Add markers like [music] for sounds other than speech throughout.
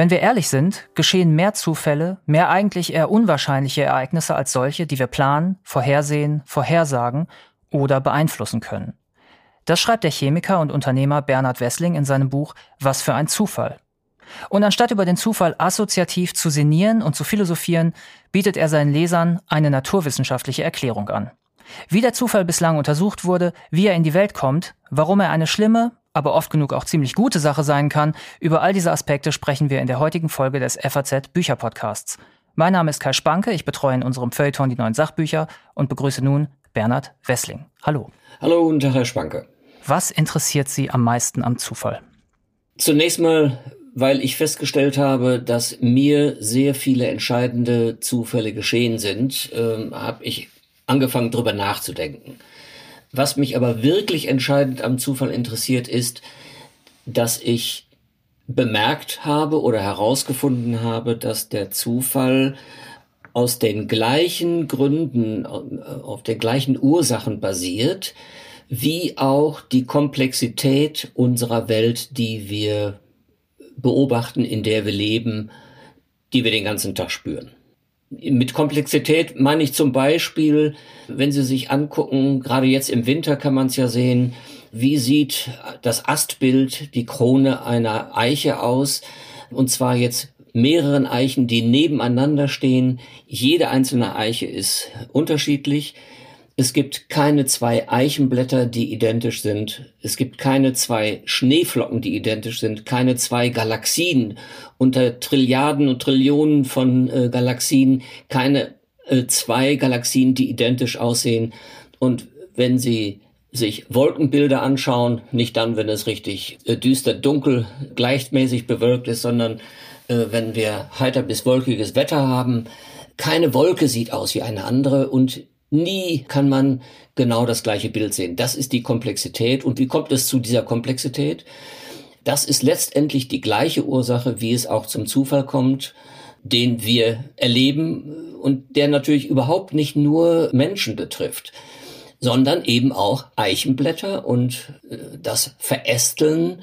Wenn wir ehrlich sind, geschehen mehr Zufälle, mehr eigentlich eher unwahrscheinliche Ereignisse als solche, die wir planen, vorhersehen, vorhersagen oder beeinflussen können. Das schreibt der Chemiker und Unternehmer Bernhard Wessling in seinem Buch Was für ein Zufall. Und anstatt über den Zufall assoziativ zu sinnieren und zu philosophieren, bietet er seinen Lesern eine naturwissenschaftliche Erklärung an. Wie der Zufall bislang untersucht wurde, wie er in die Welt kommt, warum er eine schlimme, aber oft genug auch ziemlich gute Sache sein kann, über all diese Aspekte sprechen wir in der heutigen Folge des FAZ Bücherpodcasts. Mein Name ist Kai Spanke, ich betreue in unserem Feuilleton die neuen Sachbücher und begrüße nun Bernhard Wessling. Hallo. Hallo, guten Tag, Herr Spanke. Was interessiert Sie am meisten am Zufall? Zunächst mal, weil ich festgestellt habe, dass mir sehr viele entscheidende Zufälle geschehen sind, äh, habe ich angefangen, darüber nachzudenken. Was mich aber wirklich entscheidend am Zufall interessiert, ist, dass ich bemerkt habe oder herausgefunden habe, dass der Zufall aus den gleichen Gründen, auf den gleichen Ursachen basiert, wie auch die Komplexität unserer Welt, die wir beobachten, in der wir leben, die wir den ganzen Tag spüren. Mit Komplexität meine ich zum Beispiel, wenn Sie sich angucken, gerade jetzt im Winter kann man es ja sehen, wie sieht das Astbild, die Krone einer Eiche aus, und zwar jetzt mehreren Eichen, die nebeneinander stehen. Jede einzelne Eiche ist unterschiedlich. Es gibt keine zwei Eichenblätter, die identisch sind. Es gibt keine zwei Schneeflocken, die identisch sind. Keine zwei Galaxien unter Trilliarden und Trillionen von äh, Galaxien. Keine äh, zwei Galaxien, die identisch aussehen. Und wenn Sie sich Wolkenbilder anschauen, nicht dann, wenn es richtig äh, düster, dunkel, gleichmäßig bewölkt ist, sondern äh, wenn wir heiter bis wolkiges Wetter haben. Keine Wolke sieht aus wie eine andere und nie kann man genau das gleiche Bild sehen. Das ist die Komplexität. Und wie kommt es zu dieser Komplexität? Das ist letztendlich die gleiche Ursache, wie es auch zum Zufall kommt, den wir erleben und der natürlich überhaupt nicht nur Menschen betrifft, sondern eben auch Eichenblätter und äh, das Verästeln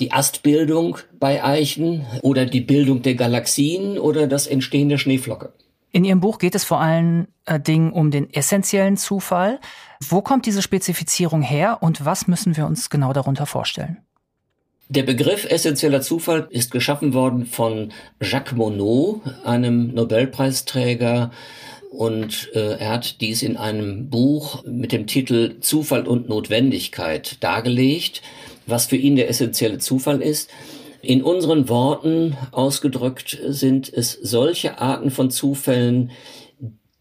die Astbildung bei Eichen oder die Bildung der Galaxien oder das Entstehen der Schneeflocke. In Ihrem Buch geht es vor allen äh, Dingen um den essentiellen Zufall. Wo kommt diese Spezifizierung her und was müssen wir uns genau darunter vorstellen? Der Begriff essentieller Zufall ist geschaffen worden von Jacques Monod, einem Nobelpreisträger, und äh, er hat dies in einem Buch mit dem Titel Zufall und Notwendigkeit dargelegt was für ihn der essentielle Zufall ist. In unseren Worten ausgedrückt sind es solche Arten von Zufällen,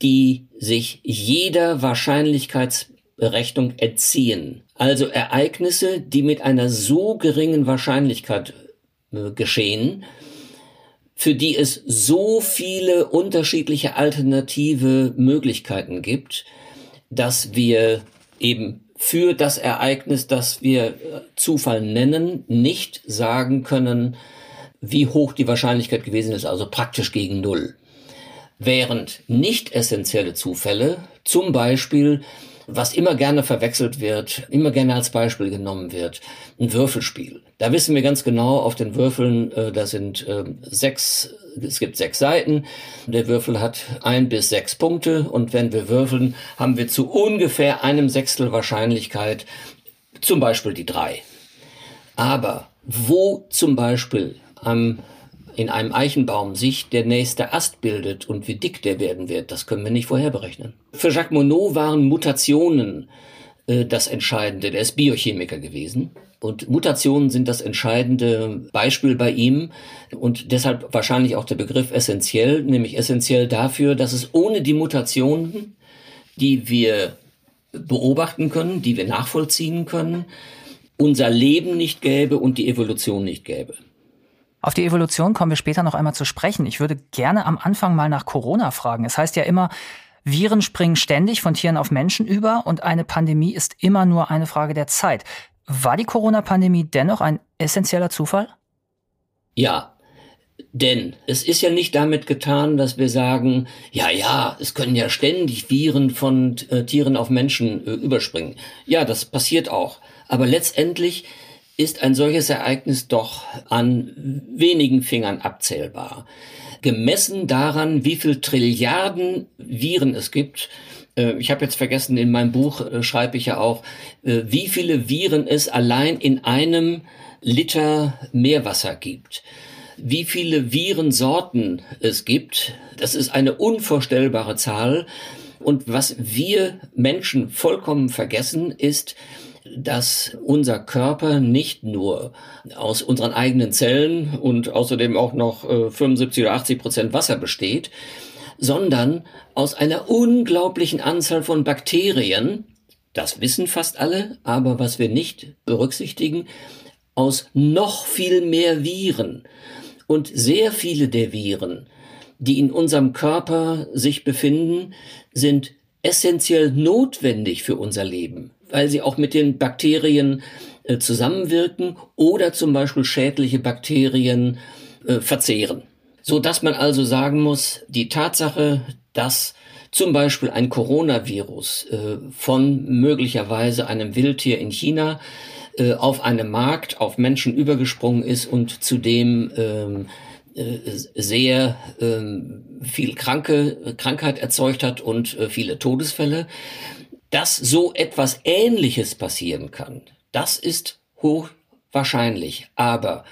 die sich jeder Wahrscheinlichkeitsberechnung entziehen. Also Ereignisse, die mit einer so geringen Wahrscheinlichkeit äh, geschehen, für die es so viele unterschiedliche alternative Möglichkeiten gibt, dass wir eben für das Ereignis, das wir äh, Zufall nennen, nicht sagen können, wie hoch die Wahrscheinlichkeit gewesen ist, also praktisch gegen Null. Während nicht essentielle Zufälle, zum Beispiel was immer gerne verwechselt wird, immer gerne als Beispiel genommen wird, ein Würfelspiel. Da wissen wir ganz genau, auf den Würfeln, äh, da sind äh, sechs, es gibt sechs Seiten. Der Würfel hat ein bis sechs Punkte und wenn wir würfeln, haben wir zu ungefähr einem Sechstel Wahrscheinlichkeit zum Beispiel die drei. Aber wo zum Beispiel am in einem Eichenbaum sich der nächste Ast bildet und wie dick der werden wird, das können wir nicht vorher berechnen. Für Jacques Monod waren Mutationen äh, das Entscheidende. Der ist Biochemiker gewesen. Und Mutationen sind das entscheidende Beispiel bei ihm und deshalb wahrscheinlich auch der Begriff essentiell, nämlich essentiell dafür, dass es ohne die Mutationen, die wir beobachten können, die wir nachvollziehen können, unser Leben nicht gäbe und die Evolution nicht gäbe. Auf die Evolution kommen wir später noch einmal zu sprechen. Ich würde gerne am Anfang mal nach Corona fragen. Es heißt ja immer, Viren springen ständig von Tieren auf Menschen über und eine Pandemie ist immer nur eine Frage der Zeit. War die Corona-Pandemie dennoch ein essentieller Zufall? Ja, denn es ist ja nicht damit getan, dass wir sagen, ja, ja, es können ja ständig Viren von äh, Tieren auf Menschen äh, überspringen. Ja, das passiert auch. Aber letztendlich ist ein solches Ereignis doch an wenigen Fingern abzählbar. Gemessen daran, wie viel Trilliarden Viren es gibt, äh, ich habe jetzt vergessen, in meinem Buch äh, schreibe ich ja auch, äh, wie viele Viren es allein in einem Liter Meerwasser gibt. Wie viele Virensorten es gibt, das ist eine unvorstellbare Zahl. Und was wir Menschen vollkommen vergessen, ist, dass unser Körper nicht nur aus unseren eigenen Zellen und außerdem auch noch 75 oder 80 Prozent Wasser besteht, sondern aus einer unglaublichen Anzahl von Bakterien, das wissen fast alle, aber was wir nicht berücksichtigen, aus noch viel mehr Viren. Und sehr viele der Viren, die in unserem Körper sich befinden, sind essentiell notwendig für unser Leben, weil sie auch mit den Bakterien äh, zusammenwirken oder zum Beispiel schädliche Bakterien äh, verzehren. So dass man also sagen muss, die Tatsache, dass zum Beispiel ein Coronavirus äh, von möglicherweise einem Wildtier in China auf einem Markt auf Menschen übergesprungen ist und zudem ähm, äh, sehr ähm, viel kranke Krankheit erzeugt hat und viele Todesfälle, dass so etwas Ähnliches passieren kann. Das ist hochwahrscheinlich. Aber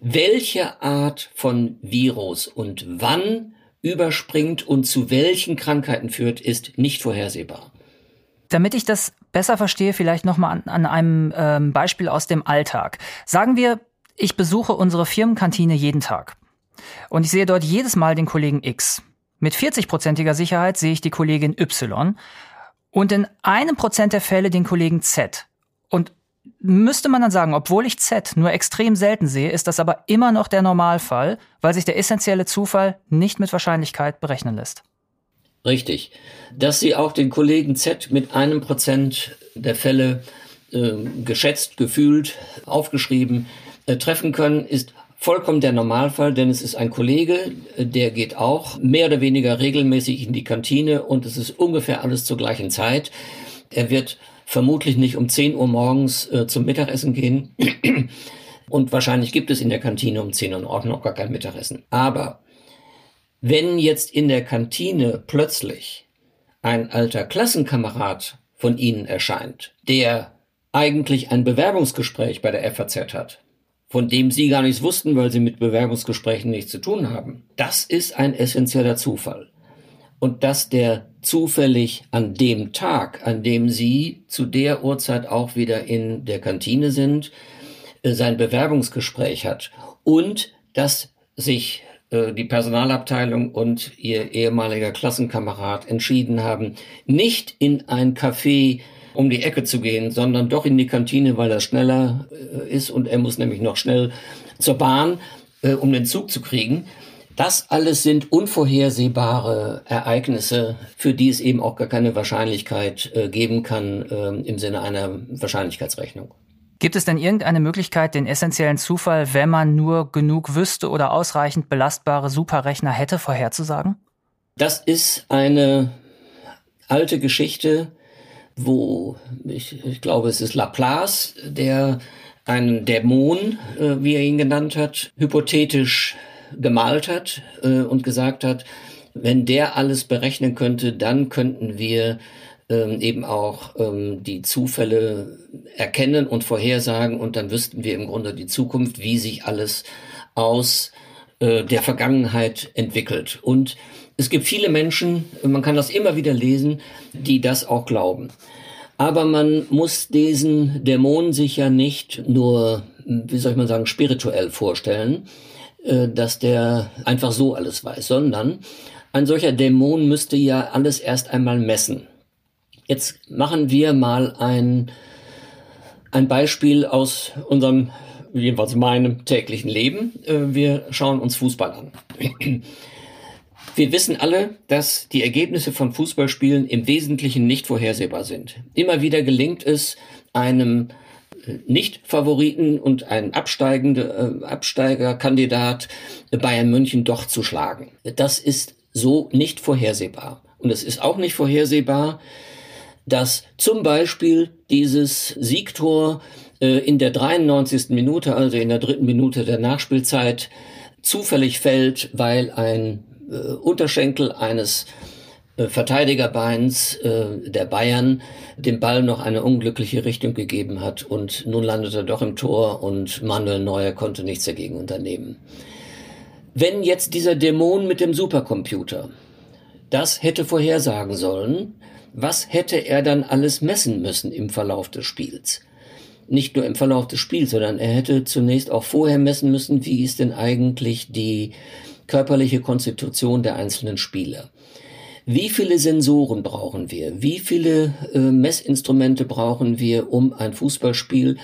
welche Art von Virus und wann überspringt und zu welchen Krankheiten führt, ist nicht vorhersehbar. Damit ich das besser verstehe, vielleicht nochmal an, an einem ähm, Beispiel aus dem Alltag. Sagen wir, ich besuche unsere Firmenkantine jeden Tag. Und ich sehe dort jedes Mal den Kollegen X. Mit 40-prozentiger Sicherheit sehe ich die Kollegin Y und in einem Prozent der Fälle den Kollegen Z. Und müsste man dann sagen, obwohl ich Z nur extrem selten sehe, ist das aber immer noch der Normalfall, weil sich der essentielle Zufall nicht mit Wahrscheinlichkeit berechnen lässt. Richtig. Dass Sie auch den Kollegen Z mit einem Prozent der Fälle äh, geschätzt, gefühlt, aufgeschrieben äh, treffen können, ist vollkommen der Normalfall, denn es ist ein Kollege, äh, der geht auch mehr oder weniger regelmäßig in die Kantine und es ist ungefähr alles zur gleichen Zeit. Er wird vermutlich nicht um 10 Uhr morgens äh, zum Mittagessen gehen. [clears throat] Und wahrscheinlich gibt es in der Kantine um 10 Uhr auch noch gar kein Mittagessen. Aber wenn jetzt in der Kantine plötzlich ein alter Klassenkamerad von Ihnen erscheint, der eigentlich ein Bewerbungsgespräch bei der FAZ hat, von dem Sie gar nichts wussten, weil Sie mit Bewerbungsgesprächen nichts zu tun haben, das ist ein essentieller Zufall. Und dass der zufällig an dem Tag, an dem Sie zu der Uhrzeit auch wieder in der Kantine sind, äh, sein Bewerbungsgespräch hat und dass sich äh, die Personalabteilung und ihr ehemaliger Klassenkamerad entschieden haben, nicht in ein Café um die Ecke zu gehen, sondern doch in die Kantine, weil das schneller äh, ist und er muss nämlich noch schnell zur Bahn, um den Zug zu kriegen. Das alles sind unvorhersehbare Ereignisse, für die es eben auch gar keine Wahrscheinlichkeit äh, geben kann äh, im Sinne einer Wahrscheinlichkeitsrechnung. Gibt es denn irgendeine Möglichkeit, den essentiellen Zufall, wenn man nur genug wüsste oder ausreichend belastbare Superrechner hätte, vorherzusagen? Das ist eine alte Geschichte, wo ich, ich glaube, es ist Laplace, der einen Dämon, äh, wie er ihn genannt hat, hypothetisch gemalt hat äh, und gesagt hat, wenn der alles berechnen könnte, dann könnten wir ähm, eben auch ähm, die Zufälle erkennen und vorhersagen und dann wüssten wir im Grunde die Zukunft, wie sich alles aus äh, der Vergangenheit entwickelt. Und es gibt viele Menschen, man kann das immer wieder lesen, die das auch glauben. Aber man muss diesen Dämon sich ja nicht nur, wie soll ich mal sagen, spirituell vorstellen, äh, dass der einfach so alles weiß, sondern ein solcher Dämon müsste ja alles erst einmal messen. Jetzt machen wir mal ein, ein Beispiel aus unserem, jedenfalls meinem täglichen Leben. Äh, wir schauen uns Fußball an. Wir wissen alle, dass die Ergebnisse von Fußballspielen im Wesentlichen nicht vorhersehbar sind. Immer wieder gelingt es einem nicht-Favoriten und ein absteigender äh, Absteigerkandidat Bayern München doch zu schlagen. Das ist so nicht vorhersehbar. Und es ist auch nicht vorhersehbar, dass zum Beispiel dieses Siegtor äh, in der 93. Minute, also in der dritten Minute der Nachspielzeit, zufällig fällt, weil ein äh, Unterschenkel eines äh, Verteidigerbeins äh, der Bayern dem Ball noch eine unglückliche Richtung gegeben hat und nun landet er doch im Tor und Manuel Neuer konnte nichts dagegen unternehmen. Wenn jetzt dieser Dämon mit dem Supercomputer das hätte vorhersagen sollen, was hätte er dann alles messen müssen im Verlauf des Spiels? Nicht nur im Verlauf des Spiels, sondern er hätte zunächst auch vorher messen müssen, wie ist denn eigentlich die körperliche Konstitution der einzelnen Spieler. Wie viele Sensoren brauchen wir? Wie viele äh, Messinstrumente brauchen wir, um ein Fußballspiel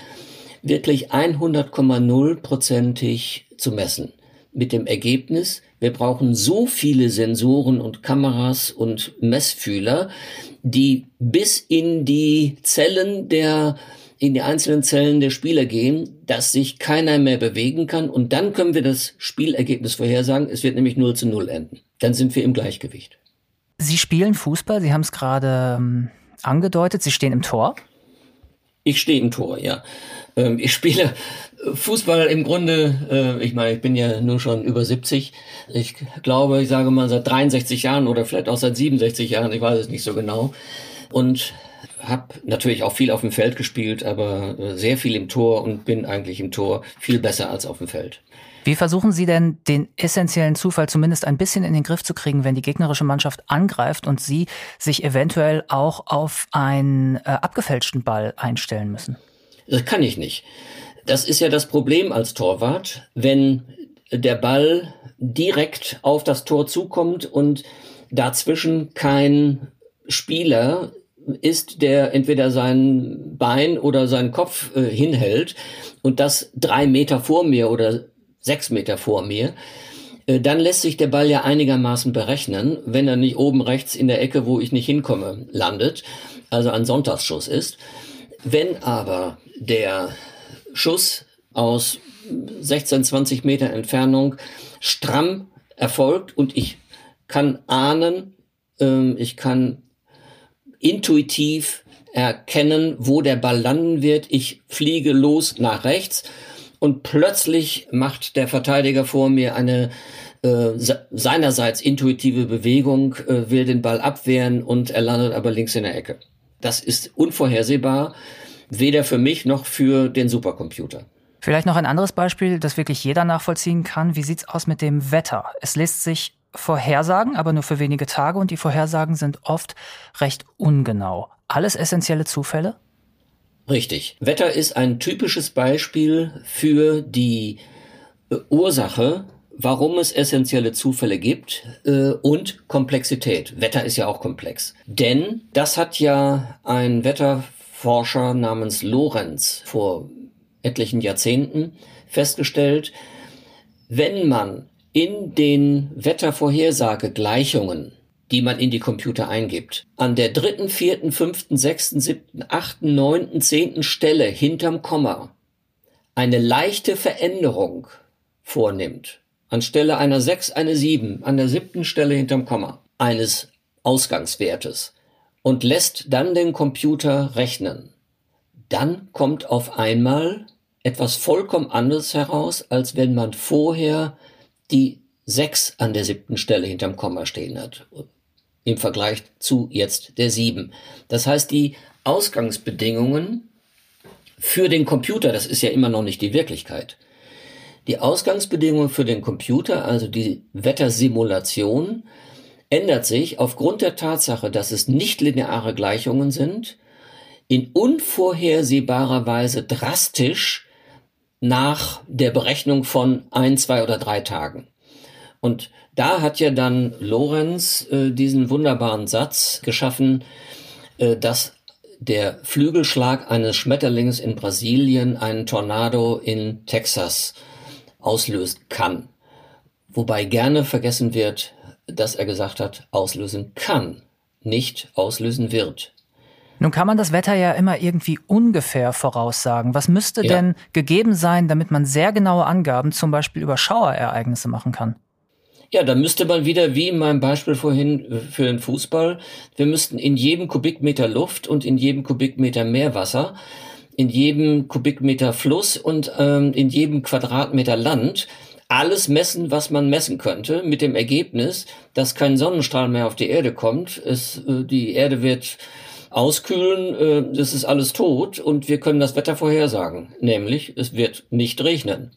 wirklich 100,0-prozentig zu messen? Mit dem Ergebnis, wir brauchen so viele Sensoren und Kameras und Messfühler, die bis in die Zellen der in die einzelnen Zellen der Spieler gehen, dass sich keiner mehr bewegen kann und dann können wir das Spielergebnis vorhersagen. Es wird nämlich 0 zu 0 enden. Dann sind wir im Gleichgewicht. Sie spielen Fußball, Sie haben es gerade ähm, angedeutet, Sie stehen im Tor. Ich stehe im Tor, ja. Ähm, ich spiele Fußball im Grunde, äh, ich meine, ich bin ja nur schon über 70. Ich glaube, ich sage mal seit 63 Jahren oder vielleicht auch seit 67 Jahren, ich weiß es nicht so genau. Und habe natürlich auch viel auf dem Feld gespielt, aber äh, sehr viel im Tor und bin eigentlich im Tor viel besser als auf dem Feld. Wie versuchen Sie denn, den essentiellen Zufall zumindest ein bisschen in den Griff zu kriegen, wenn die gegnerische Mannschaft angreift und Sie sich eventuell auch auf einen äh, abgefälschten Ball einstellen müssen? Das kann ich nicht. Das ist ja das Problem als Torwart, wenn der Ball direkt auf das Tor zukommt und dazwischen kein Spieler ist, der entweder sein Bein oder seinen Kopf äh, hinhält und das drei Meter vor mir oder sechs Meter vor mir, äh, dann lässt sich der Ball ja einigermaßen berechnen, wenn er nicht oben rechts in der Ecke, wo ich nicht hinkomme, landet, also ein Sonntagsschuss ist. Wenn aber der Schuss aus 16, 20 Meter Entfernung stramm erfolgt und ich kann ahnen, ähm, ich kann intuitiv erkennen, wo der Ball landen wird. Ich fliege los nach rechts und plötzlich macht der Verteidiger vor mir eine äh, seinerseits intuitive Bewegung, äh, will den Ball abwehren und er landet aber links in der Ecke. Das ist unvorhersehbar, weder für mich noch für den Supercomputer. Vielleicht noch ein anderes Beispiel, das wirklich jeder nachvollziehen kann. Wie sieht's aus mit dem Wetter? Es lässt sich vorhersagen, aber nur für wenige Tage und die Vorhersagen sind oft recht ungenau. Alles essentielle Zufälle? Richtig. Wetter ist ein typisches Beispiel für die äh, Ursache, warum es essentielle Zufälle gibt äh, und Komplexität. Wetter ist ja auch komplex. Denn das hat ja ein Wetterforscher namens Lorenz vor etlichen Jahrzehnten festgestellt, wenn man in den Wettervorhersagegleichungen die man in die Computer eingibt. An der dritten, vierten, fünften, sechsten, siebten, achten, neunten, zehnten Stelle hinterm Komma eine leichte Veränderung vornimmt, anstelle einer sechs eine sieben an der siebten Stelle hinterm Komma eines Ausgangswertes und lässt dann den Computer rechnen, dann kommt auf einmal etwas vollkommen anderes heraus, als wenn man vorher die sechs an der siebten Stelle hinterm Komma stehen hat im Vergleich zu jetzt der 7. Das heißt, die Ausgangsbedingungen für den Computer, das ist ja immer noch nicht die Wirklichkeit, die Ausgangsbedingungen für den Computer, also die Wettersimulation, ändert sich aufgrund der Tatsache, dass es nicht lineare Gleichungen sind, in unvorhersehbarer Weise drastisch nach der Berechnung von ein, zwei oder drei Tagen. Und da hat ja dann Lorenz äh, diesen wunderbaren Satz geschaffen, äh, dass der Flügelschlag eines Schmetterlings in Brasilien einen Tornado in Texas auslösen kann. Wobei gerne vergessen wird, dass er gesagt hat, auslösen kann, nicht auslösen wird. Nun kann man das Wetter ja immer irgendwie ungefähr voraussagen. Was müsste ja. denn gegeben sein, damit man sehr genaue Angaben zum Beispiel über Schauerereignisse machen kann? Ja, da müsste man wieder, wie in meinem Beispiel vorhin für den Fußball, wir müssten in jedem Kubikmeter Luft und in jedem Kubikmeter Meerwasser, in jedem Kubikmeter Fluss und ähm, in jedem Quadratmeter Land alles messen, was man messen könnte, mit dem Ergebnis, dass kein Sonnenstrahl mehr auf die Erde kommt. Es, äh, die Erde wird auskühlen, äh, das ist alles tot und wir können das Wetter vorhersagen, nämlich es wird nicht regnen.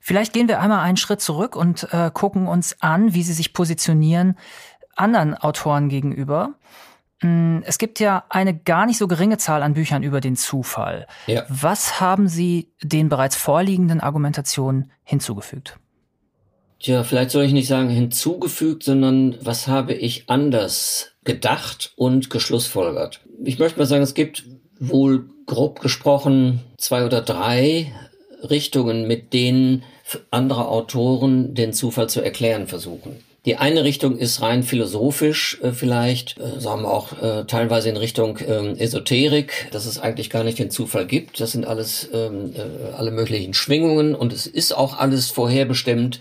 Vielleicht gehen wir einmal einen Schritt zurück und äh, gucken uns an, wie Sie sich positionieren anderen Autoren gegenüber. Hm, es gibt ja eine gar nicht so geringe Zahl an Büchern über den Zufall. Ja. Was haben Sie den bereits vorliegenden Argumentationen hinzugefügt? Tja, vielleicht soll ich nicht sagen hinzugefügt, sondern was habe ich anders gedacht und geschlussfolgert? Ich möchte mal sagen, es gibt wohl grob gesprochen zwei oder drei Richtungen, mit denen andere Autoren den Zufall zu erklären versuchen. Die eine Richtung ist rein philosophisch äh, vielleicht, äh, sagen wir auch äh, teilweise in Richtung ähm, Esoterik, dass es eigentlich gar nicht den Zufall gibt. Das sind alles ähm, äh, alle möglichen Schwingungen und es ist auch alles vorherbestimmt.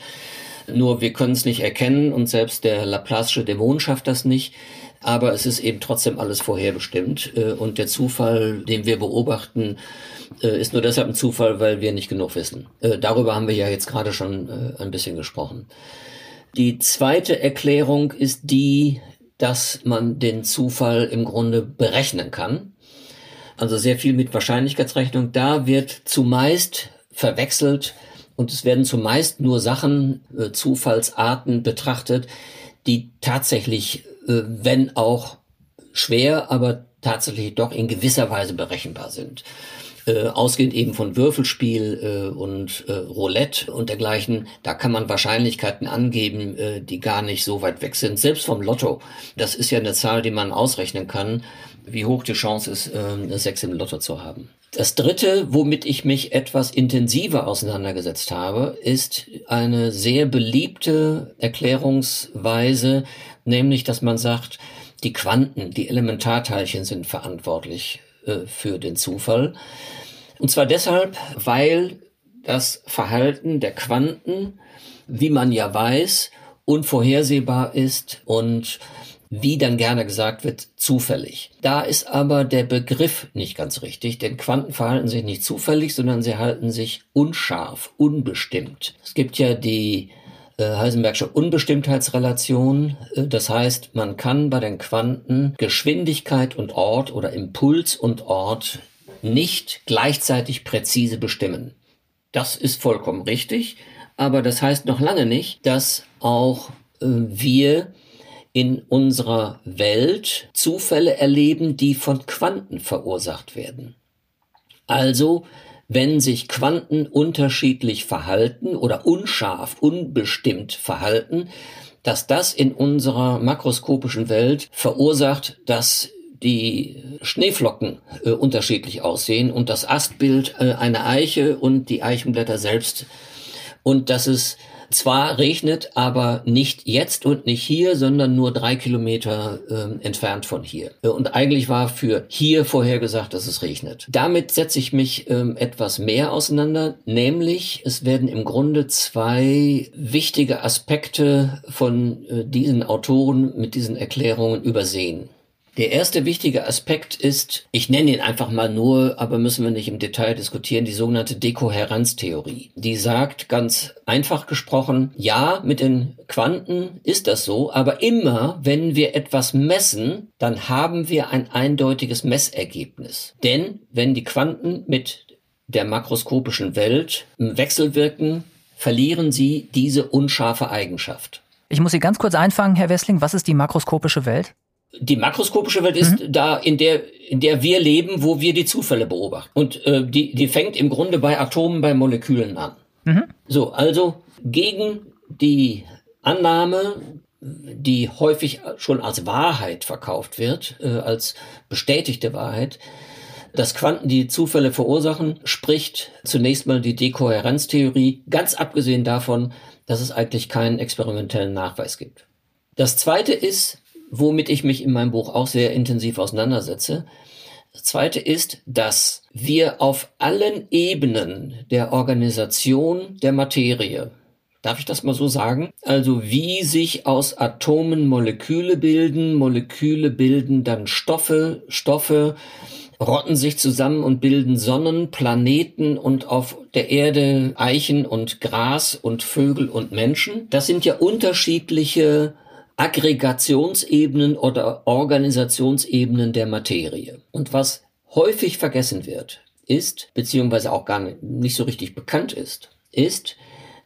Nur wir können es nicht erkennen und selbst der Laplace'sche Dämon schafft das nicht. Aber es ist eben trotzdem alles vorherbestimmt äh, und der Zufall, den wir beobachten, äh, ist nur deshalb ein Zufall, weil wir nicht genug wissen. Äh, darüber haben wir ja jetzt gerade schon ein bisschen gesprochen. Die zweite Erklärung ist die, dass man den Zufall im Grunde berechnen kann. Also sehr viel mit Wahrscheinlichkeitsrechnung. Da wird zumeist verwechselt und es werden zumeist nur Sachen, äh, Zufallsarten betrachtet, die tatsächlich, äh, wenn auch schwer, aber tatsächlich doch in gewisser Weise berechenbar sind äh, ausgehend eben von Würfelspiel und Roulette und dergleichen, da kann man Wahrscheinlichkeiten angeben, die gar nicht so weit weg sind. Selbst vom Lotto, das ist ja eine Zahl, die man ausrechnen kann, wie hoch die Chance ist, äh, eine Sechs im Lotto zu haben. Das dritte, womit ich mich etwas intensiver auseinandergesetzt habe, ist eine sehr beliebte Erklärungsweise, nämlich, dass man sagt, die Quanten, die Elementarteilchen sind verantwortlich äh, für den Zufall. Und zwar deshalb, weil das Verhalten der Quanten, wie man ja weiß, unvorhersehbar ist und wie dann gerne gesagt wird, zufällig. Da ist aber der Begriff nicht ganz richtig, denn Quanten verhalten sich nicht zufällig, sondern sie halten sich unscharf, unbestimmt. Es gibt ja die äh, Heisenbergsche Unbestimmtheitsrelation. Äh, das heißt, man kann bei den Quanten Geschwindigkeit und Ort oder Impuls und Ort nicht gleichzeitig präzise bestimmen. Das ist vollkommen richtig, aber das heißt noch lange nicht, dass auch äh, wir in unserer Welt Zufälle erleben, die von Quanten verursacht werden. Also wenn sich Quanten unterschiedlich verhalten oder unscharf, unbestimmt verhalten, dass das in unserer makroskopischen Welt verursacht, dass die Schneeflocken äh, unterschiedlich aussehen und das Astbild äh, eine Eiche und die Eichenblätter selbst und dass es zwar regnet, aber nicht jetzt und nicht hier, sondern nur drei Kilometer äh, entfernt von hier. Und eigentlich war für hier vorhergesagt, dass es regnet. Damit setze ich mich ähm, etwas mehr auseinander, nämlich es werden im Grunde zwei wichtige Aspekte von äh, diesen Autoren mit diesen Erklärungen übersehen. Der erste wichtige Aspekt ist, ich nenne ihn einfach mal nur, aber müssen wir nicht im Detail diskutieren, die sogenannte Dekohärenztheorie. Die sagt ganz einfach gesprochen, ja, mit den Quanten ist das so, aber immer, wenn wir etwas messen, dann haben wir ein eindeutiges Messergebnis. Denn wenn die Quanten mit der makroskopischen Welt wechselwirken, verlieren sie diese unscharfe Eigenschaft. Ich muss Sie ganz kurz einfangen, Herr Wessling. Was ist die makroskopische Welt? Die makroskopische Welt ist mhm. da, in der, in der wir leben, wo wir die Zufälle beobachten. Und äh, die, die fängt im Grunde bei Atomen, bei Molekülen an. Mhm. So, also gegen die Annahme, die häufig schon als Wahrheit verkauft wird, äh, als bestätigte Wahrheit, dass Quanten die Zufälle verursachen, spricht zunächst mal die Dekohärenztheorie, ganz abgesehen davon, dass es eigentlich keinen experimentellen Nachweis gibt. Das zweite ist, womit ich mich in meinem Buch auch sehr intensiv auseinandersetze. Das zweite ist, dass wir auf allen Ebenen der Organisation der Materie, Darf ich das mal so sagen? Also wie sich aus Atomen Moleküle bilden, Moleküle bilden dann Stoffe, Stoffe rotten sich zusammen und bilden Sonnen, Planeten und auf der Erde Eichen und Gras und Vögel und Menschen. Das sind ja unterschiedliche Aggregationsebenen oder Organisationsebenen der Materie. Und was häufig vergessen wird, ist, beziehungsweise auch gar nicht so richtig bekannt ist, ist,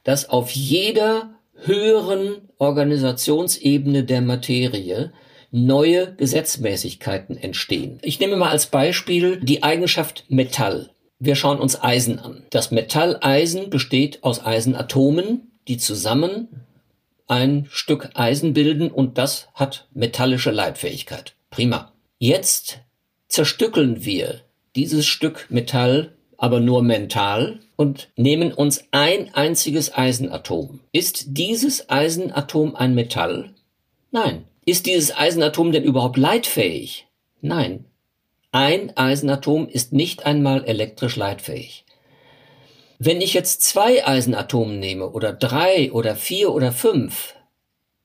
dass auf jeder höheren Organisationsebene der Materie neue Gesetzmäßigkeiten entstehen. Ich nehme mal als Beispiel die Eigenschaft Metall. Wir schauen uns Eisen an. Das Metall Eisen besteht aus Eisenatomen, die zusammen ein Stück Eisen bilden und das hat metallische Leitfähigkeit. Prima. Jetzt zerstückeln wir dieses Stück Metall aber nur mental und nehmen uns ein einziges Eisenatom. Ist dieses Eisenatom ein Metall? Nein. Ist dieses Eisenatom denn überhaupt leitfähig? Nein. Ein Eisenatom ist nicht einmal elektrisch leitfähig. Wenn ich jetzt zwei Eisenatome nehme oder drei oder vier oder fünf,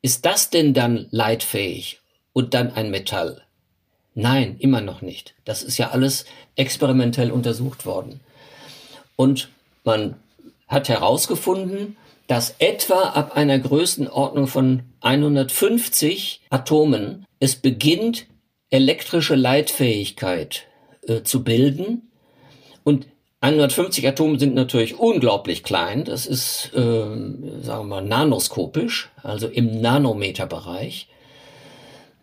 ist das denn dann leitfähig und dann ein Metall? Nein, immer noch nicht. Das ist ja alles experimentell untersucht worden. Und man hat herausgefunden, dass etwa ab einer Größenordnung von 150 Atomen es beginnt, elektrische Leitfähigkeit äh, zu bilden. Und 150 Atome sind natürlich unglaublich klein. Das ist, äh, sagen wir mal, nanoskopisch, also im Nanometerbereich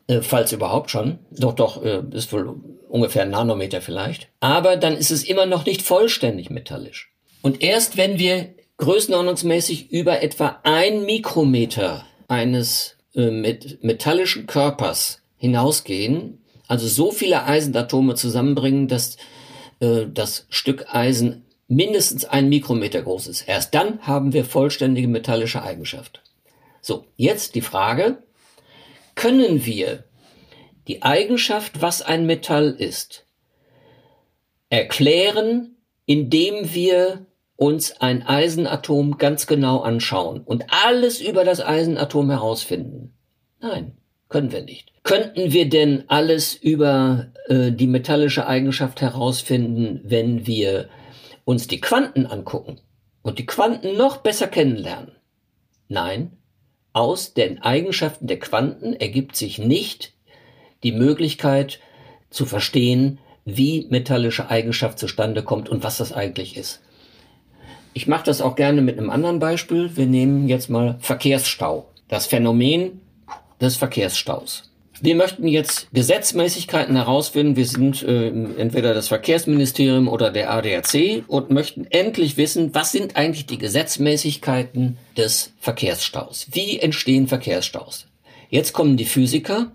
äh, falls überhaupt schon. Doch, doch, äh, ist wohl ungefähr ein Nanometer vielleicht. Aber dann ist es immer noch nicht vollständig metallisch. Und erst wenn wir größenordnungsmäßig über etwa ein Mikrometer eines äh, met metallischen Körpers hinausgehen, also so viele Eisenatome zusammenbringen, dass äh, das Stück Eisen mindestens ein Mikrometer groß ist. Erst dann haben wir vollständige metallische Eigenschaft. So, jetzt die Frage, können wir die Eigenschaft, was ein Metall ist, erklären, indem wir uns ein Eisenatom ganz genau anschauen und alles über das Eisenatom herausfinden? Nein, können wir nicht. Könnten wir denn alles über äh, die metallische Eigenschaft herausfinden, wenn wir uns die Quanten angucken und die Quanten noch besser kennenlernen? Nein, aus den Eigenschaften der Quanten ergibt sich nicht die Möglichkeit zu verstehen, wie metallische Eigenschaft zustande kommt und was das eigentlich ist. Ich mache das auch gerne mit einem anderen Beispiel. Wir nehmen jetzt mal Verkehrsstau. Das Phänomen des Verkehrsstaus. Wir möchten jetzt Gesetzmäßigkeiten herausfinden. Wir sind äh, entweder das Verkehrsministerium oder der ADAC und möchten endlich wissen, was sind eigentlich die Gesetzmäßigkeiten des Verkehrsstaus? Wie entstehen Verkehrsstaus? Jetzt kommen die Physiker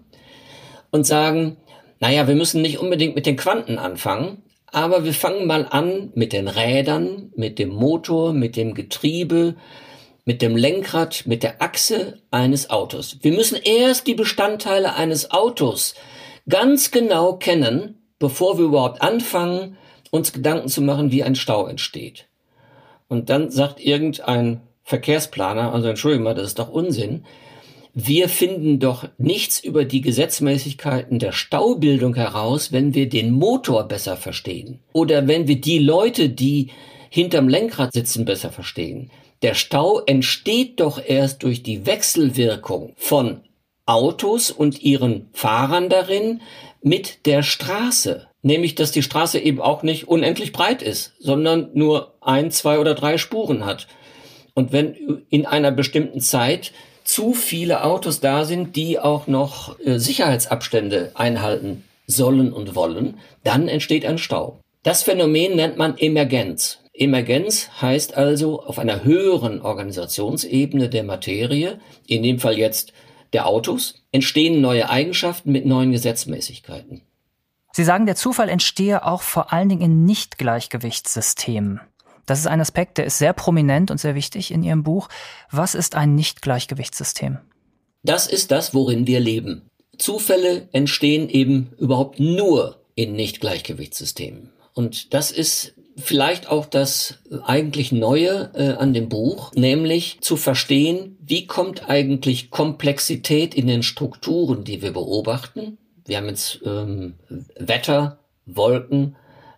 und sagen, naja, wir müssen nicht unbedingt mit den Quanten anfangen, aber wir fangen mal an mit den Rädern, mit dem Motor, mit dem Getriebe, mit dem Lenkrad, mit der Achse eines Autos. Wir müssen erst die Bestandteile eines Autos ganz genau kennen, bevor wir überhaupt anfangen, uns Gedanken zu machen, wie ein Stau entsteht. Und dann sagt irgendein Verkehrsplaner, also entschuldigen mal, das ist doch Unsinn. Wir finden doch nichts über die Gesetzmäßigkeiten der Staubildung heraus, wenn wir den Motor besser verstehen. Oder wenn wir die Leute, die hinterm Lenkrad sitzen, besser verstehen. Der Stau entsteht doch erst durch die Wechselwirkung von Autos und ihren Fahrern darin mit der Straße. Nämlich, dass die Straße eben auch nicht unendlich breit ist, sondern nur ein, zwei oder drei Spuren hat. Und wenn in einer bestimmten Zeit zu viele Autos da sind, die auch noch äh, Sicherheitsabstände einhalten sollen und wollen, dann entsteht ein Stau. Das Phänomen nennt man Emergenz. Emergenz heißt also auf einer höheren Organisationsebene der Materie, in dem Fall jetzt der Autos, entstehen neue Eigenschaften mit neuen Gesetzmäßigkeiten. Sie sagen, der Zufall entstehe auch vor allen Dingen in Nichtgleichgewichtssystemen. Das ist ein Aspekt, der ist sehr prominent und sehr wichtig in Ihrem Buch. Was ist ein Nichtgleichgewichtssystem? Das ist das, worin wir leben. Zufälle entstehen eben überhaupt nur in Nichtgleichgewichtssystemen. Und das ist vielleicht auch das eigentlich Neue äh, an dem Buch, nämlich zu verstehen, wie kommt eigentlich Komplexität in den Strukturen, die wir beobachten. Wir haben jetzt ähm, Wetter, Wolken,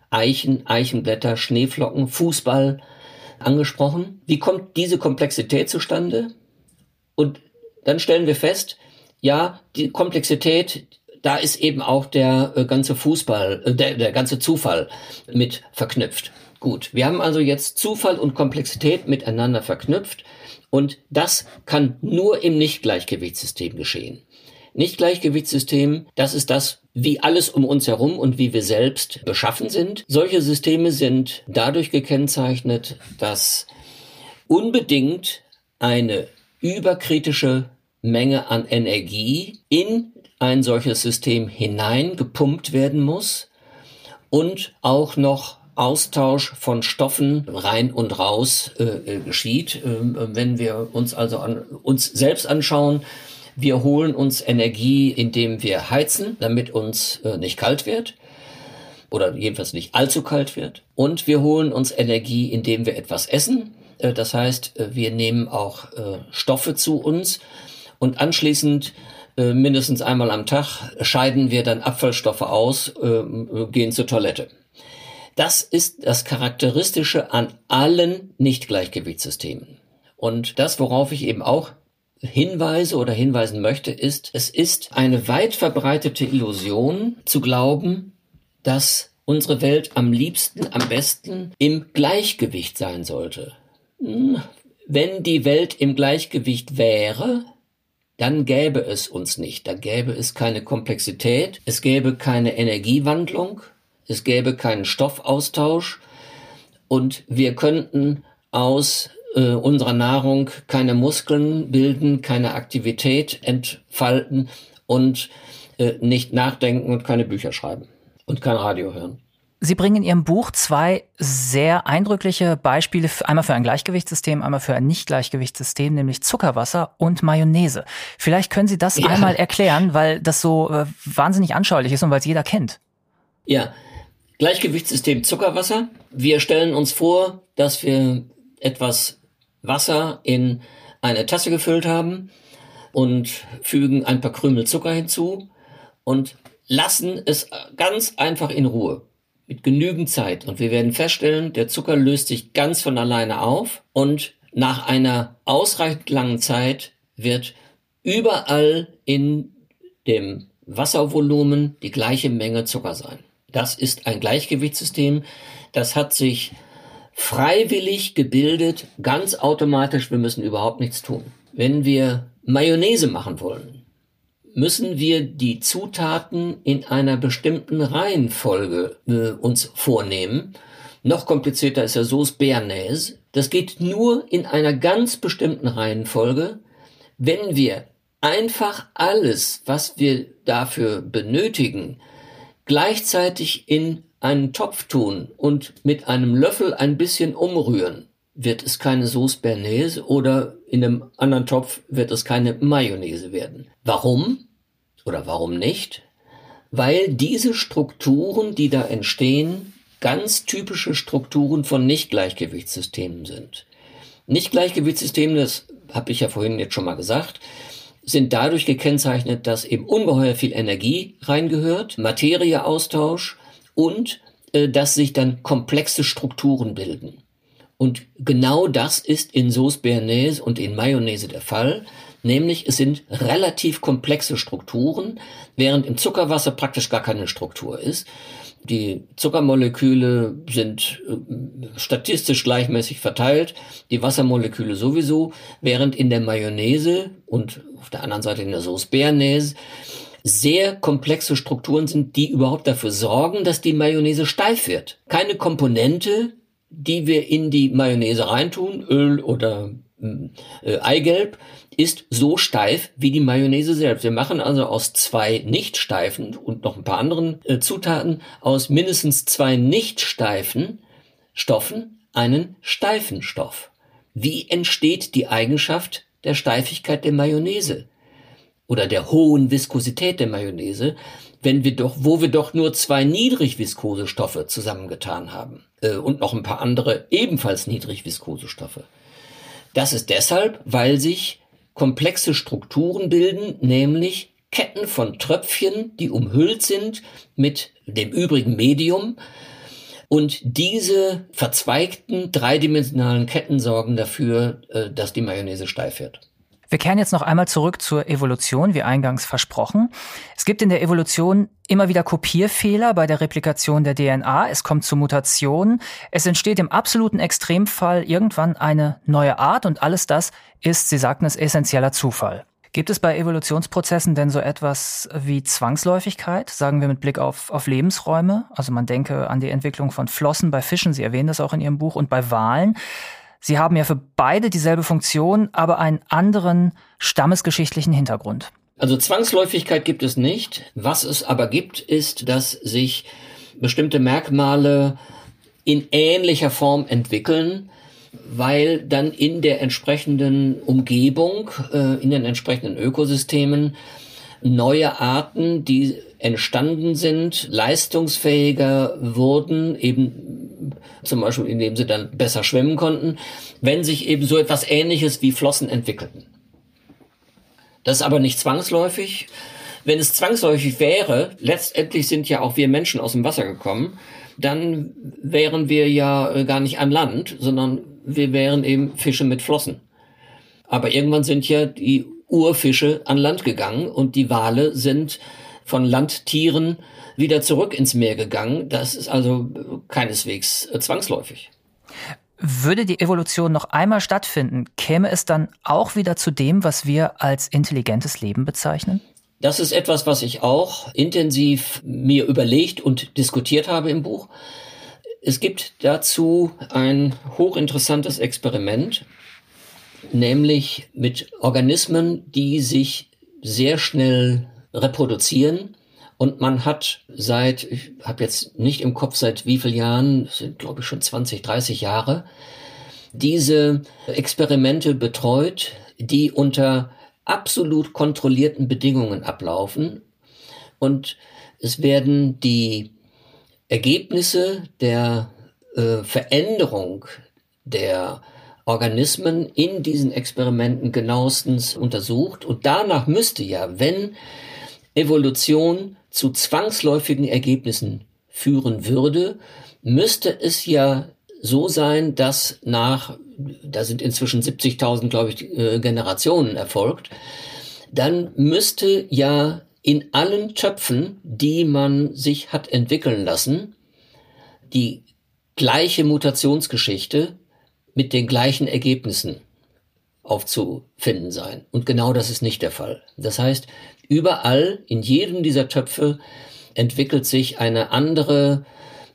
Eichen, Eichenblätter, Schneeflocken, Fußball angesprochen. Wie kommt diese Komplexität zustande? Und dann stellen wir fest, ja, die Komplexität, da ist eben auch der äh, ganze Fußball, äh, der, der ganze Zufall mit verknüpft. Gut, wir haben also jetzt Zufall und Komplexität miteinander verknüpft und das kann nur im Nichtgleichgewichtssystem geschehen. Nichtgleichgewichtssystem, das ist das, wie alles um uns herum und wie wir selbst beschaffen sind. Solche Systeme sind dadurch gekennzeichnet, dass unbedingt eine überkritische Menge an Energie in ein solches System hineingepumpt werden muss und auch noch Austausch von Stoffen rein und raus äh, äh geschieht. Äh, wenn wir uns also an, uns selbst anschauen, wir holen uns Energie, indem wir heizen, damit uns äh, nicht kalt wird oder jedenfalls nicht allzu kalt wird. Und wir holen uns Energie, indem wir etwas essen. Äh, das heißt, äh, wir nehmen auch Stoffe zu uns und anschließend äh, mindestens einmal am Tag scheiden wir dann Abfallstoffe aus, äh, gehen zur Toilette. Das ist das Charakteristische an allen Nichtgleichgewichtssystemen. Und das, worauf ich eben auch hinweise oder hinweisen möchte, ist, es ist eine weit verbreitete Illusion zu glauben, dass unsere Welt am liebsten, am besten im Gleichgewicht sein sollte. Hm, wenn die Welt im Gleichgewicht wäre, dann gäbe es uns nicht. Da gäbe es keine Komplexität, es gäbe keine Energiewandlung, es gäbe keinen Stoffaustausch und wir könnten aus äh, unserer Nahrung keine Muskeln bilden, keine Aktivität entfalten und äh, nicht nachdenken und keine Bücher schreiben und kein Radio hören. Sie bringen in Ihrem Buch zwei sehr eindrückliche Beispiele, einmal für ein Gleichgewichtssystem, einmal für ein Nicht-Gleichgewichtssystem, nämlich Zuckerwasser und Mayonnaise. Vielleicht können Sie das ja. einmal erklären, weil das so äh, wahnsinnig anschaulich ist und weil es jeder kennt. Ja, Gleichgewichtssystem Zuckerwasser. Wir stellen uns vor, dass wir etwas Wasser in eine Tasse gefüllt haben und fügen ein paar Krümel Zucker hinzu und lassen es ganz einfach in Ruhe mit genügend Zeit. Und wir werden feststellen, der Zucker löst sich ganz von alleine auf und nach einer ausreichend langen Zeit wird überall in dem Wasservolumen die gleiche Menge Zucker sein. Das ist ein Gleichgewichtssystem. Das hat sich freiwillig gebildet, ganz automatisch. Wir müssen überhaupt nichts tun. Wenn wir Mayonnaise machen wollen, müssen wir die Zutaten in einer bestimmten Reihenfolge äh, uns vornehmen. Noch komplizierter ist ja Sauce Béarnaise. Das geht nur in einer ganz bestimmten Reihenfolge, wenn wir einfach alles, was wir dafür benötigen, gleichzeitig in einen Topf tun und mit einem Löffel ein bisschen umrühren, wird es keine Sauce Bernaise oder in einem anderen Topf wird es keine Mayonnaise werden. Warum? Oder warum nicht? Weil diese Strukturen, die da entstehen, ganz typische Strukturen von Nichtgleichgewichtssystemen sind. Nichtgleichgewichtssysteme, das habe ich ja vorhin jetzt schon mal gesagt, sind dadurch gekennzeichnet, dass eben ungeheuer viel Energie reingehört, Materieaustausch und äh, dass sich dann komplexe Strukturen bilden. Und genau das ist in Sauce Béarnaise und in Mayonnaise der Fall. Nämlich es sind relativ komplexe Strukturen, während im Zuckerwasser praktisch gar keine Struktur ist. Die Zuckermoleküle sind äh, statistisch gleichmäßig verteilt, die Wassermoleküle sowieso, während in der Mayonnaise und auf der anderen Seite in der Sauce Béarnaise sehr komplexe Strukturen sind, die überhaupt dafür sorgen, dass die Mayonnaise steif wird. Keine Komponente, die wir in die Mayonnaise reintun, Öl oder äh, Eigelb, ist so steif wie die Mayonnaise selbst. Wir machen also aus zwei nicht steifen und noch ein paar anderen äh, Zutaten aus mindestens zwei nicht steifen Stoffen einen steifen Stoff. Wie entsteht die Eigenschaft der Steifigkeit der Mayonnaise? oder der hohen Viskosität der Mayonnaise, wenn wir doch, wo wir doch nur zwei niedrigviskose Stoffe zusammengetan haben äh, und noch ein paar andere ebenfalls niedrigviskose Stoffe. Das ist deshalb, weil sich komplexe Strukturen bilden, nämlich Ketten von Tröpfchen, die umhüllt sind mit dem übrigen Medium. Und diese verzweigten dreidimensionalen Ketten sorgen dafür, äh, dass die Mayonnaise steif wird. Wir kehren jetzt noch einmal zurück zur Evolution, wie eingangs versprochen. Es gibt in der Evolution immer wieder Kopierfehler bei der Replikation der DNA. Es kommt zu Mutationen. Es entsteht im absoluten Extremfall irgendwann eine neue Art und alles das ist, Sie sagten es, essentieller Zufall. Gibt es bei Evolutionsprozessen denn so etwas wie Zwangsläufigkeit, sagen wir mit Blick auf, auf Lebensräume? Also man denke an die Entwicklung von Flossen bei Fischen, Sie erwähnen das auch in Ihrem Buch, und bei Walen. Sie haben ja für beide dieselbe Funktion, aber einen anderen stammesgeschichtlichen Hintergrund. Also Zwangsläufigkeit gibt es nicht. Was es aber gibt, ist, dass sich bestimmte Merkmale in ähnlicher Form entwickeln, weil dann in der entsprechenden Umgebung, äh, in den entsprechenden Ökosystemen neue Arten, die entstanden sind, leistungsfähiger wurden, eben zum Beispiel indem sie dann besser schwimmen konnten, wenn sich eben so etwas Ähnliches wie Flossen entwickelten. Das ist aber nicht zwangsläufig. Wenn es zwangsläufig wäre, letztendlich sind ja auch wir Menschen aus dem Wasser gekommen, dann wären wir ja äh, gar nicht an Land, sondern wir wären eben Fische mit Flossen. Aber irgendwann sind ja die Urfische an Land gegangen und die Wale sind von Landtieren wieder zurück ins Meer gegangen. Das ist also keineswegs äh, zwangsläufig. Würde die Evolution noch einmal stattfinden, käme es dann auch wieder zu dem, was wir als intelligentes Leben bezeichnen? Das ist etwas, was ich auch intensiv mir überlegt und diskutiert habe im Buch. Es gibt dazu ein hochinteressantes Experiment, nämlich mit Organismen, die sich sehr schnell reproduzieren. Und man hat seit, ich habe jetzt nicht im Kopf seit wie vielen Jahren, sind glaube ich schon 20, 30 Jahre, diese Experimente betreut, die unter absolut kontrollierten Bedingungen ablaufen. Und es werden die Ergebnisse der äh, Veränderung der Organismen in diesen Experimenten genauestens untersucht. Und danach müsste ja, wenn Evolution zu zwangsläufigen Ergebnissen führen würde, müsste es ja so sein, dass nach, da sind inzwischen 70.000, glaube ich, äh, Generationen erfolgt, dann müsste ja in allen Töpfen, die man sich hat entwickeln lassen, die gleiche Mutationsgeschichte mit den gleichen Ergebnissen aufzufinden sein. Und genau das ist nicht der Fall. Das heißt, überall in jedem dieser Töpfe entwickelt sich eine andere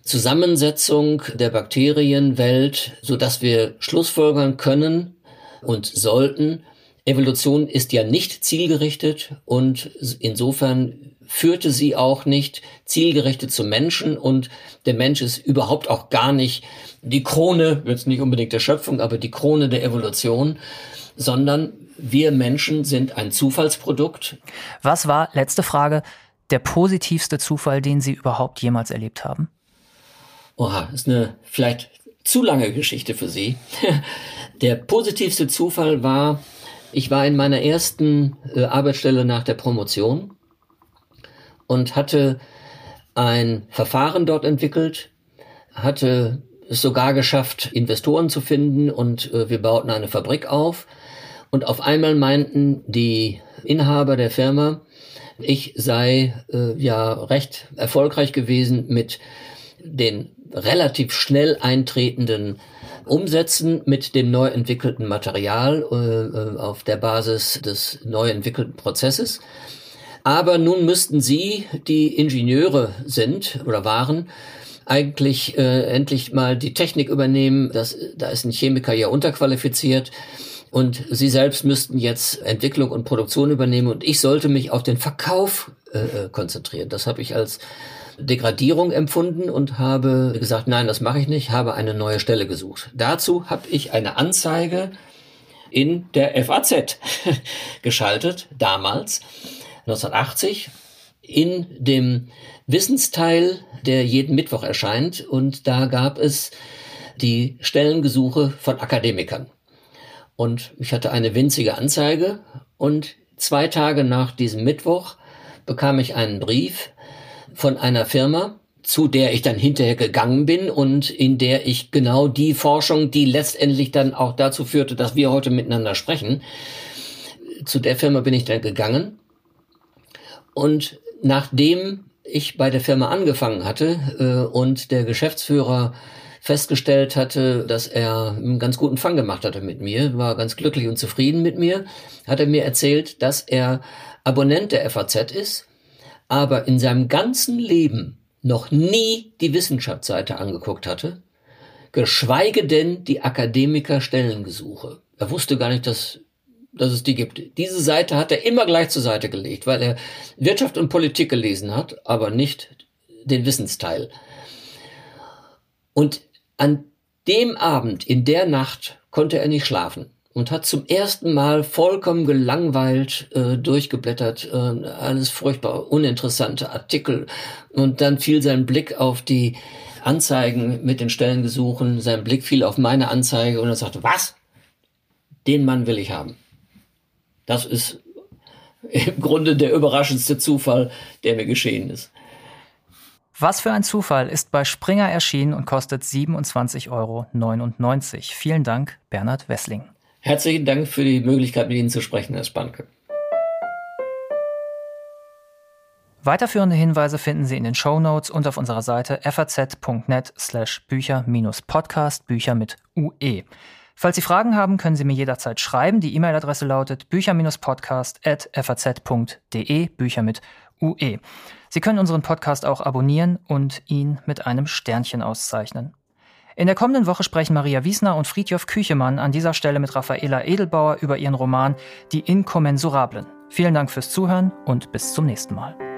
Zusammensetzung der Bakterienwelt, so dass wir Schlussfolgern können und sollten. Evolution ist ja nicht zielgerichtet und insofern führte sie auch nicht zielgerichtet zum Menschen und der Mensch ist überhaupt auch gar nicht die Krone, jetzt nicht unbedingt der Schöpfung, aber die Krone der Evolution, sondern wir Menschen sind ein Zufallsprodukt. Was war, letzte Frage, der positivste Zufall, den Sie überhaupt jemals erlebt haben? Oha, ist eine vielleicht zu lange Geschichte für Sie. [laughs] Der positivste Zufall war, ich war in meiner ersten äh, Arbeitsstelle nach der Promotion und hatte ein Verfahren dort entwickelt, hatte es sogar geschafft, Investoren zu finden und äh, wir bauten eine Fabrik auf. Und auf einmal meinten die Inhaber der Firma, ich sei äh, ja recht erfolgreich gewesen mit den relativ schnell eintretenden Umsätzen mit dem neu entwickelten Material äh, äh, auf der Basis des neu entwickelten Prozesses. Aber nun müssten Sie, die Ingenieure sind oder waren, eigentlich äh, endlich mal die Technik übernehmen. Das, da ist ein Chemiker ja unterqualifiziert. Und Sie selbst müssten jetzt Entwicklung und Produktion übernehmen und ich sollte mich auf den Verkauf äh, äh konzentrieren. Das habe ich als Degradierung empfunden und habe gesagt, nein, das mache ich nicht, habe eine neue Stelle gesucht. Dazu habe ich eine Anzeige in der FAZ [laughs] geschaltet, damals, 1980, in dem Wissensteil, der jeden Mittwoch erscheint. Und da gab es die Stellengesuche von Akademikern. Und ich hatte eine winzige Anzeige und zwei Tage nach diesem Mittwoch bekam ich einen Brief von einer Firma, zu der ich dann hinterher gegangen bin und in der ich genau die Forschung, die letztendlich dann auch dazu führte, dass wir heute miteinander sprechen, zu der Firma bin ich dann gegangen. Und nachdem ich bei der Firma angefangen hatte äh, und der Geschäftsführer festgestellt hatte, dass er einen ganz guten Fang gemacht hatte mit mir, war ganz glücklich und zufrieden mit mir, hat er mir erzählt, dass er Abonnent der FAZ ist, aber in seinem ganzen Leben noch nie die Wissenschaftsseite angeguckt hatte, geschweige denn die Akademiker-Stellengesuche. Er wusste gar nicht, dass, dass es die gibt. Diese Seite hat er immer gleich zur Seite gelegt, weil er Wirtschaft und Politik gelesen hat, aber nicht den Wissensteil. Und an dem Abend, in der Nacht, konnte er nicht schlafen und hat zum ersten Mal vollkommen gelangweilt äh, durchgeblättert, äh, alles furchtbar uninteressante Artikel und dann fiel sein Blick auf die Anzeigen mit den Stellengesuchen, sein Blick fiel auf meine Anzeige und er sagte, was? Den Mann will ich haben. Das ist im Grunde der überraschendste Zufall, der mir geschehen ist. Was für ein Zufall ist bei Springer erschienen und kostet 27,99 Euro. Vielen Dank, Bernhard Wessling. Herzlichen Dank für die Möglichkeit, mit Ihnen zu sprechen, Herr Spanke. Weiterführende Hinweise finden Sie in den Show Notes und auf unserer Seite faz.net slash Bücher-Podcast, Bücher mit UE. Falls Sie Fragen haben, können Sie mir jederzeit schreiben. Die E-Mail-Adresse lautet bücher-podcast.faz.de, Bücher mit UE. Sie können unseren Podcast auch abonnieren und ihn mit einem Sternchen auszeichnen. In der kommenden Woche sprechen Maria Wiesner und Friedjof Küchemann an dieser Stelle mit Raffaela Edelbauer über ihren Roman Die Inkommensurablen. Vielen Dank fürs Zuhören und bis zum nächsten Mal.